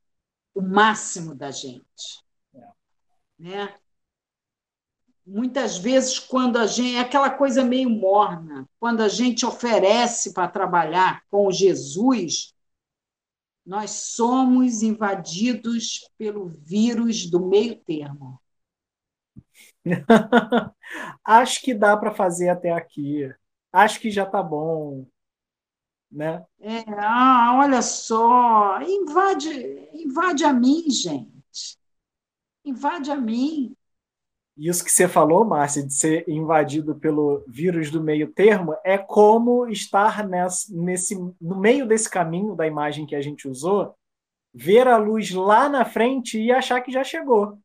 o máximo da gente. Né? Muitas vezes, quando a gente. É aquela coisa meio morna, quando a gente oferece para trabalhar com Jesus, nós somos invadidos pelo vírus do meio termo. Acho que dá para fazer até aqui. Acho que já está bom, né? É, ah, olha só, invade, invade a mim, gente. Invade a mim. Isso que você falou, Márcia, de ser invadido pelo vírus do meio termo, é como estar nesse, no meio desse caminho da imagem que a gente usou, ver a luz lá na frente e achar que já chegou.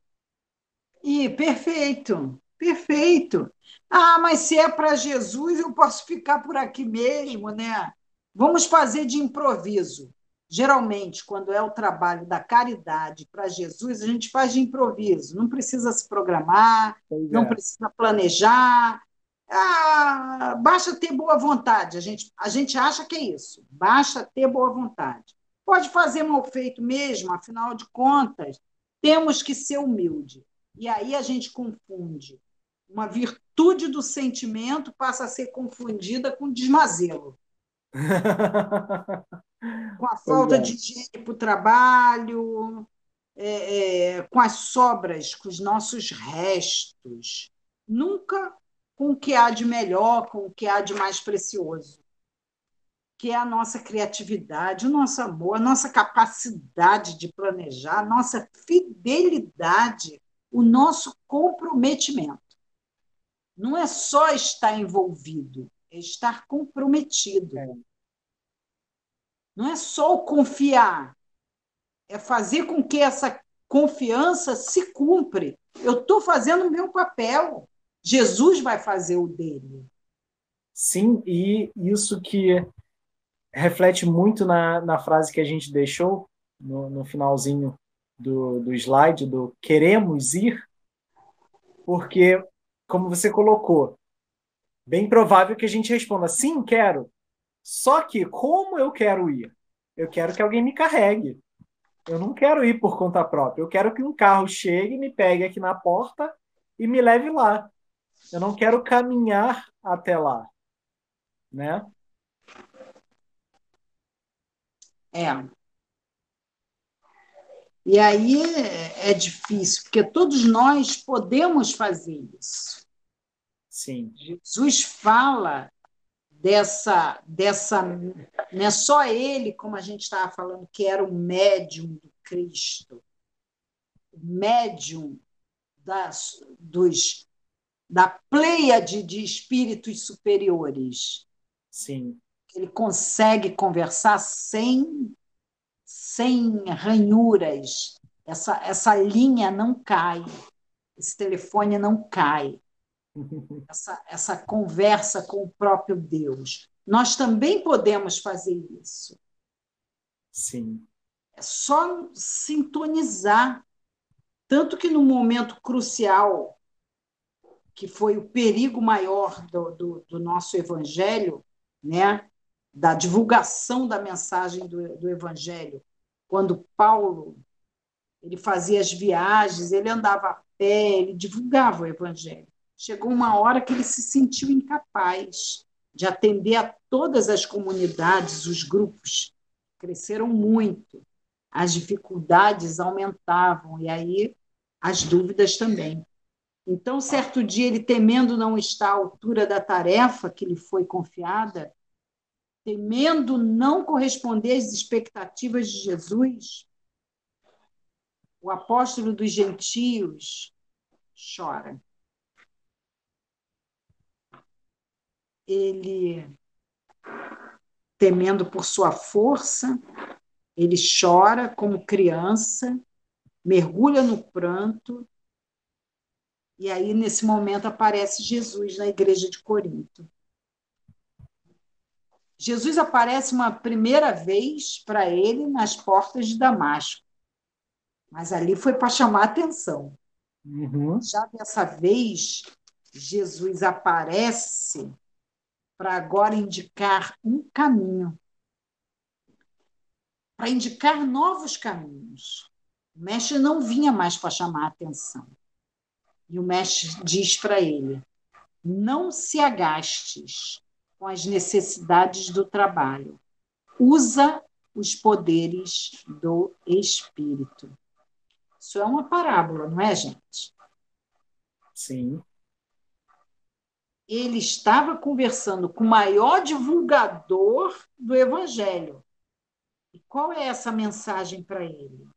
E perfeito, perfeito. Ah, mas se é para Jesus, eu posso ficar por aqui mesmo, né? Vamos fazer de improviso. Geralmente, quando é o trabalho da caridade para Jesus, a gente faz de improviso. Não precisa se programar, pois não é. precisa planejar. Ah, basta ter boa vontade. A gente, a gente acha que é isso. Basta ter boa vontade. Pode fazer mal feito mesmo, afinal de contas, temos que ser humilde. E aí a gente confunde. Uma virtude do sentimento passa a ser confundida com desmazelo. com a falta é. de higiene para o trabalho, é, é, com as sobras, com os nossos restos. Nunca com o que há de melhor, com o que há de mais precioso. Que é a nossa criatividade, o nosso amor, a nossa capacidade de planejar, a nossa fidelidade o nosso comprometimento. Não é só estar envolvido, é estar comprometido. É. Não é só o confiar, é fazer com que essa confiança se cumpre. Eu estou fazendo o meu papel, Jesus vai fazer o dele. Sim, e isso que reflete muito na, na frase que a gente deixou no, no finalzinho do, do slide do queremos ir, porque, como você colocou, bem provável que a gente responda sim, quero. Só que como eu quero ir? Eu quero que alguém me carregue. Eu não quero ir por conta própria. Eu quero que um carro chegue, me pegue aqui na porta e me leve lá. Eu não quero caminhar até lá, né? É. E aí é difícil, porque todos nós podemos fazer isso. Sim. Jesus fala dessa, dessa. Não é só ele, como a gente estava falando, que era o médium do Cristo, o médium das, dos, da pleiade de espíritos superiores. Sim. Ele consegue conversar sem, sem ranhuras. Essa, essa linha não cai, esse telefone não cai. Essa, essa conversa com o próprio Deus. Nós também podemos fazer isso. Sim. É só sintonizar. Tanto que no momento crucial, que foi o perigo maior do, do, do nosso evangelho, né? da divulgação da mensagem do, do evangelho, quando Paulo ele fazia as viagens, ele andava a pé, ele divulgava o evangelho. Chegou uma hora que ele se sentiu incapaz de atender a todas as comunidades, os grupos cresceram muito as dificuldades aumentavam, e aí as dúvidas também. Então, certo dia, ele temendo não estar à altura da tarefa que lhe foi confiada, temendo não corresponder às expectativas de Jesus, o apóstolo dos gentios chora. Ele, temendo por sua força, ele chora como criança, mergulha no pranto, e aí, nesse momento, aparece Jesus na igreja de Corinto. Jesus aparece uma primeira vez para ele nas portas de Damasco, mas ali foi para chamar atenção. Uhum. Já dessa vez, Jesus aparece para agora indicar um caminho para indicar novos caminhos. O mestre não vinha mais para chamar a atenção. E o mestre diz para ele: não se agastes com as necessidades do trabalho. Usa os poderes do espírito. Isso é uma parábola, não é, gente? Sim. Ele estava conversando com o maior divulgador do evangelho, e qual é essa mensagem para ele?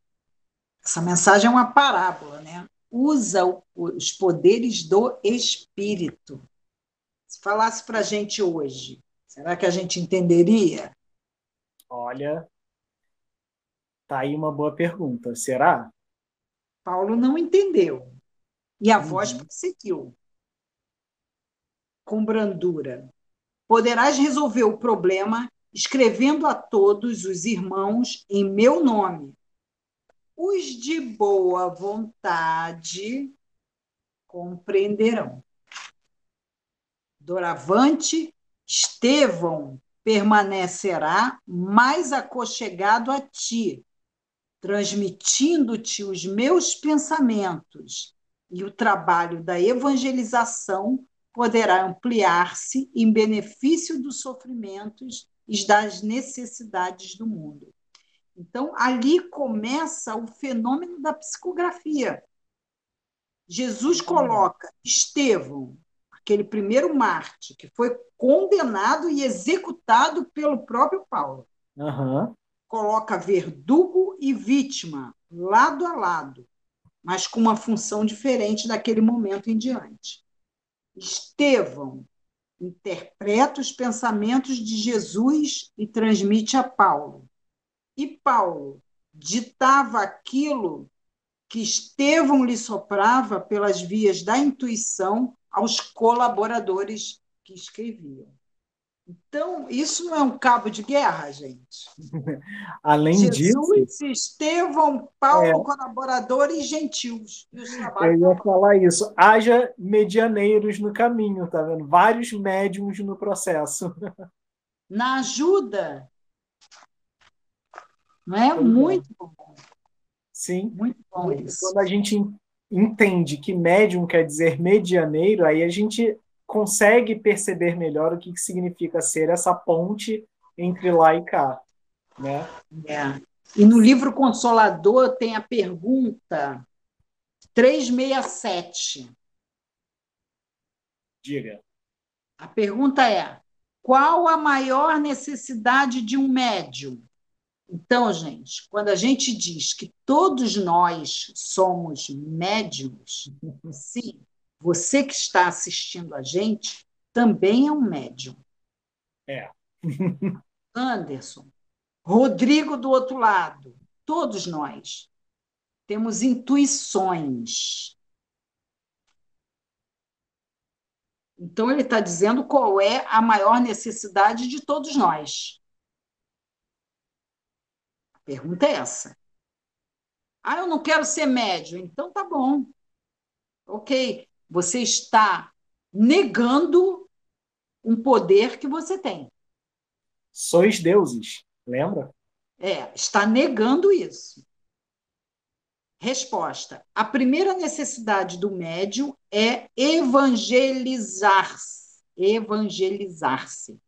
Essa mensagem é uma parábola, né? Usa os poderes do espírito. Se falasse para a gente hoje, será que a gente entenderia? Olha, tá aí uma boa pergunta. Será? Paulo não entendeu. E a uhum. voz prosseguiu com brandura. Poderás resolver o problema escrevendo a todos os irmãos em meu nome. Os de boa vontade compreenderão. Doravante, Estevão permanecerá mais aconchegado a ti, transmitindo-te os meus pensamentos, e o trabalho da evangelização poderá ampliar-se em benefício dos sofrimentos e das necessidades do mundo. Então, ali começa o fenômeno da psicografia. Jesus coloca Estevão, aquele primeiro Marte, que foi condenado e executado pelo próprio Paulo. Uhum. Coloca verdugo e vítima lado a lado, mas com uma função diferente daquele momento em diante. Estevão interpreta os pensamentos de Jesus e transmite a Paulo. E Paulo ditava aquilo que Estevão lhe soprava pelas vias da intuição aos colaboradores que escreviam. Então, isso não é um cabo de guerra, gente. Além Jesus, disso. Estevão, Paulo, é, colaboradores gentios. Eu ia falar isso. Haja medianeiros no caminho, tá vendo? Vários médiums no processo. Na ajuda. Não é? Muito bom. Sim. Muito bom isso. Quando a gente entende que médium quer dizer medianeiro, aí a gente consegue perceber melhor o que significa ser essa ponte entre lá e cá. Né? É. E no livro Consolador tem a pergunta 367. Diga. A pergunta é: qual a maior necessidade de um médium? Então, gente, quando a gente diz que todos nós somos médiums, sim, você que está assistindo a gente também é um médium. É. Anderson, Rodrigo do outro lado, todos nós temos intuições. Então, ele está dizendo qual é a maior necessidade de todos nós. A pergunta é essa. Ah, eu não quero ser médio. Então, tá bom. Ok. Você está negando um poder que você tem. Sois deuses, lembra? É, está negando isso. Resposta: a primeira necessidade do médium é evangelizar-se. Evangelizar-se.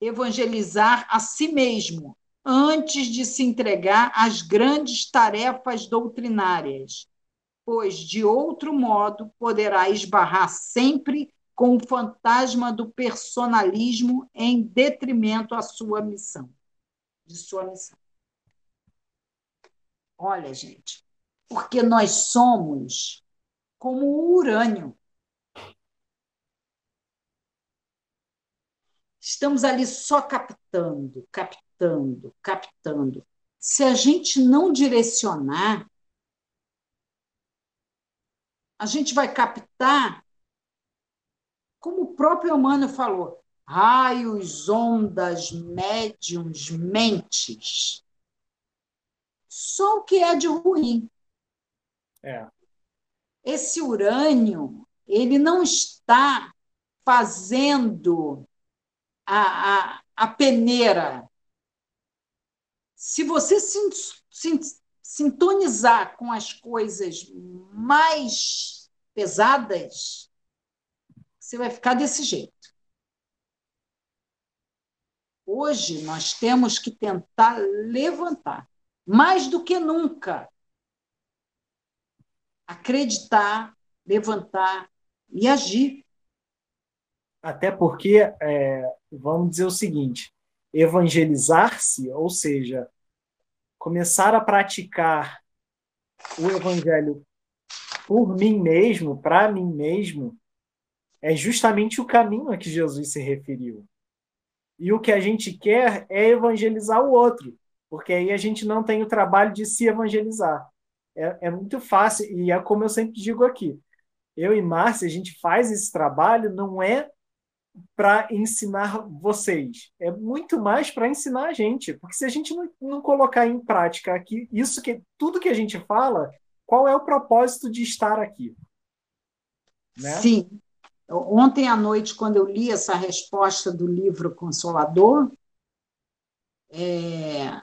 Evangelizar a si mesmo antes de se entregar às grandes tarefas doutrinárias, pois de outro modo poderá esbarrar sempre com o fantasma do personalismo em detrimento à sua missão, de sua missão. Olha, gente, porque nós somos como o urânio. Estamos ali só captando, captando, captando. Se a gente não direcionar, a gente vai captar, como o próprio Emmanuel falou, raios, ondas, médiums, mentes só o que é de ruim. É. Esse urânio, ele não está fazendo a, a, a peneira. Se você se, se, sintonizar com as coisas mais pesadas, você vai ficar desse jeito. Hoje nós temos que tentar levantar mais do que nunca, acreditar, levantar e agir. Até porque, é, vamos dizer o seguinte: evangelizar-se, ou seja, começar a praticar o evangelho por mim mesmo, para mim mesmo, é justamente o caminho a que Jesus se referiu. E o que a gente quer é evangelizar o outro porque aí a gente não tem o trabalho de se evangelizar. É, é muito fácil, e é como eu sempre digo aqui: eu e Márcia, a gente faz esse trabalho, não é para ensinar vocês, é muito mais para ensinar a gente, porque se a gente não, não colocar em prática aqui, isso que tudo que a gente fala, qual é o propósito de estar aqui? Né? Sim. Ontem à noite, quando eu li essa resposta do livro Consolador, é,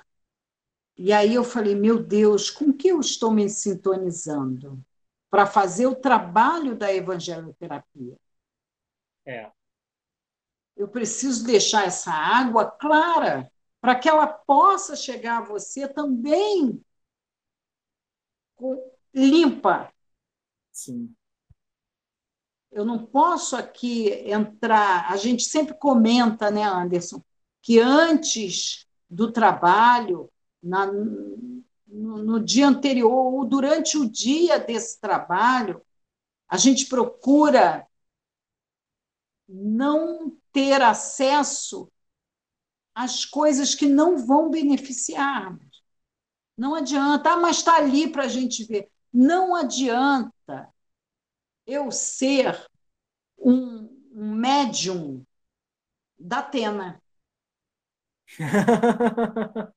e aí eu falei, meu Deus, com que eu estou me sintonizando para fazer o trabalho da evangeloterapia? É. Eu preciso deixar essa água clara para que ela possa chegar a você também limpa. Sim. Eu não posso aqui entrar. A gente sempre comenta, né, Anderson, que antes do trabalho na, no, no dia anterior ou durante o dia desse trabalho, a gente procura não ter acesso às coisas que não vão beneficiar. Não adianta, ah, mas está ali para a gente ver. Não adianta eu ser um, um médium da Atena.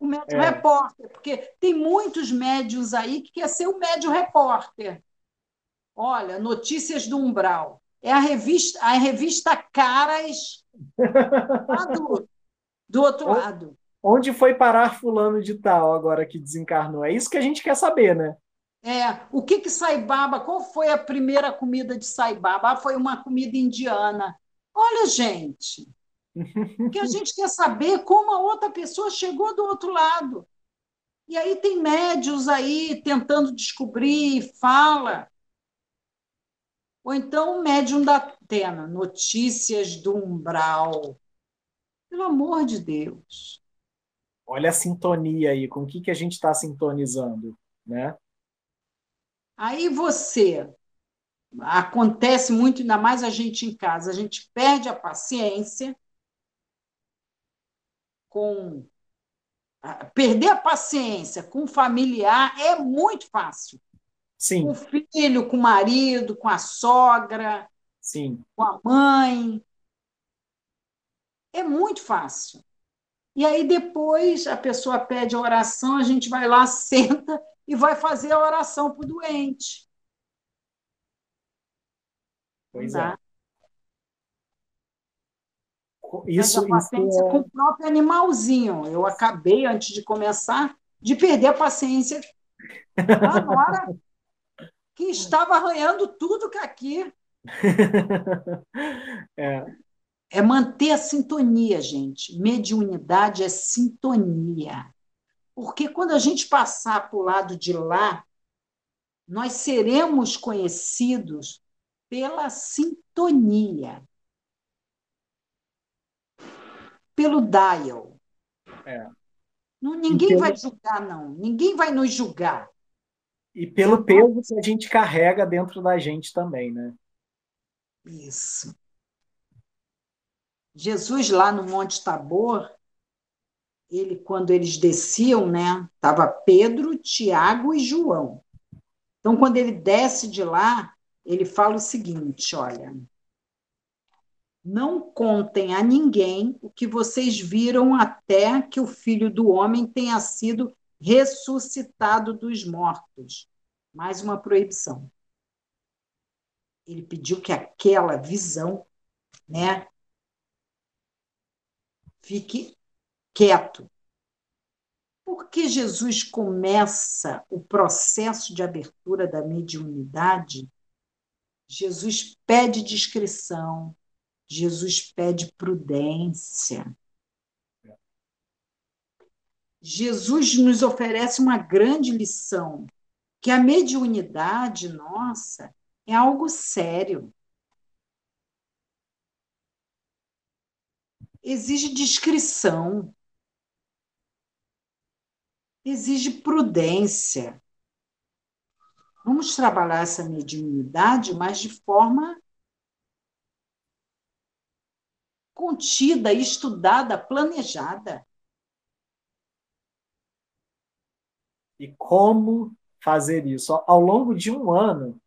o médio é. repórter, porque tem muitos médios aí que quer ser o médio repórter. Olha, Notícias do Umbral. É a revista, a revista Caras do, do outro ou, lado. onde foi parar fulano de tal agora que desencarnou? É isso que a gente quer saber, né? É, o que que Saibaba, qual foi a primeira comida de Saibaba? Ah, foi uma comida indiana. Olha, gente, que a gente quer saber como a outra pessoa chegou do outro lado. E aí tem médios aí tentando descobrir, fala. Ou então o médium da Atena, notícias do umbral. Pelo amor de Deus. Olha a sintonia aí, com o que, que a gente está sintonizando, né? Aí você acontece muito, ainda mais a gente em casa, a gente perde a paciência com perder a paciência com o familiar é muito fácil. Sim. Com o filho, com o marido, com a sogra, Sim. com a mãe. É muito fácil. E aí depois a pessoa pede a oração, a gente vai lá, senta e vai fazer a oração para o doente. Pois é. Isso, isso é... com o próprio animalzinho. Eu acabei, antes de começar, de perder a paciência na hora que estava arranhando tudo que aqui. é. é manter a sintonia, gente. Mediunidade é sintonia. Porque quando a gente passar para o lado de lá, nós seremos conhecidos pela sintonia. pelo dial. É. Não, ninguém pelo... vai julgar, não. Ninguém vai nos julgar. E pelo peso que a gente carrega dentro da gente também, né? Isso. Jesus lá no Monte Tabor, ele quando eles desciam, né, tava Pedro, Tiago e João. Então quando ele desce de lá, ele fala o seguinte, olha, não contem a ninguém o que vocês viram até que o filho do homem tenha sido ressuscitado dos mortos. Mais uma proibição. Ele pediu que aquela visão, né, fique quieto. Porque Jesus começa o processo de abertura da mediunidade, Jesus pede discrição, Jesus pede prudência. Jesus nos oferece uma grande lição, que a mediunidade nossa é algo sério. Exige discrição, exige prudência. Vamos trabalhar essa mediunidade, mas de forma contida, estudada, planejada. E como fazer isso? Ao longo de um ano,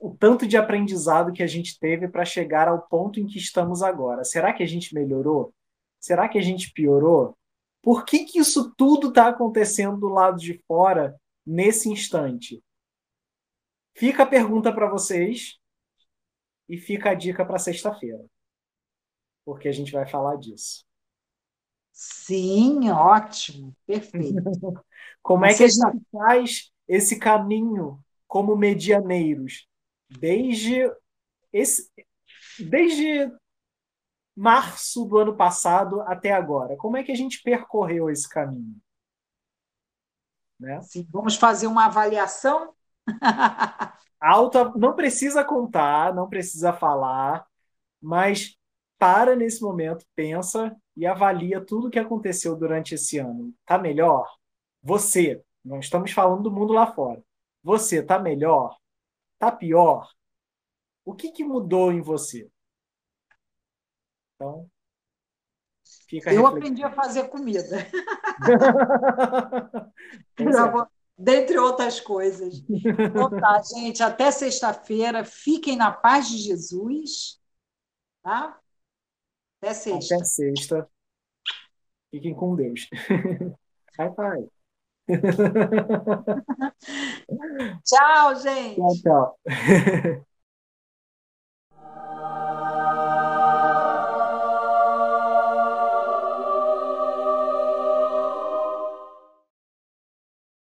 o tanto de aprendizado que a gente teve para chegar ao ponto em que estamos agora. Será que a gente melhorou? Será que a gente piorou? Por que, que isso tudo está acontecendo do lado de fora nesse instante? Fica a pergunta para vocês e fica a dica para sexta-feira porque a gente vai falar disso. Sim, ótimo, perfeito. como é que a gente faz esse caminho como medianeiros desde esse, desde março do ano passado até agora? Como é que a gente percorreu esse caminho? Né? Sim, vamos fazer uma avaliação? Alta, não precisa contar, não precisa falar, mas para nesse momento, pensa e avalia tudo o que aconteceu durante esse ano. Tá melhor? Você, não estamos falando do mundo lá fora. Você tá melhor? Tá pior? O que, que mudou em você? Então, fica Eu aprendi a fazer comida. é. Dentre outras coisas. Então tá, gente, até sexta-feira. Fiquem na paz de Jesus. Tá? Até sexta. Até sexta. Fiquem com Deus. Bye, bye. tchau, gente. Tchau, tchau.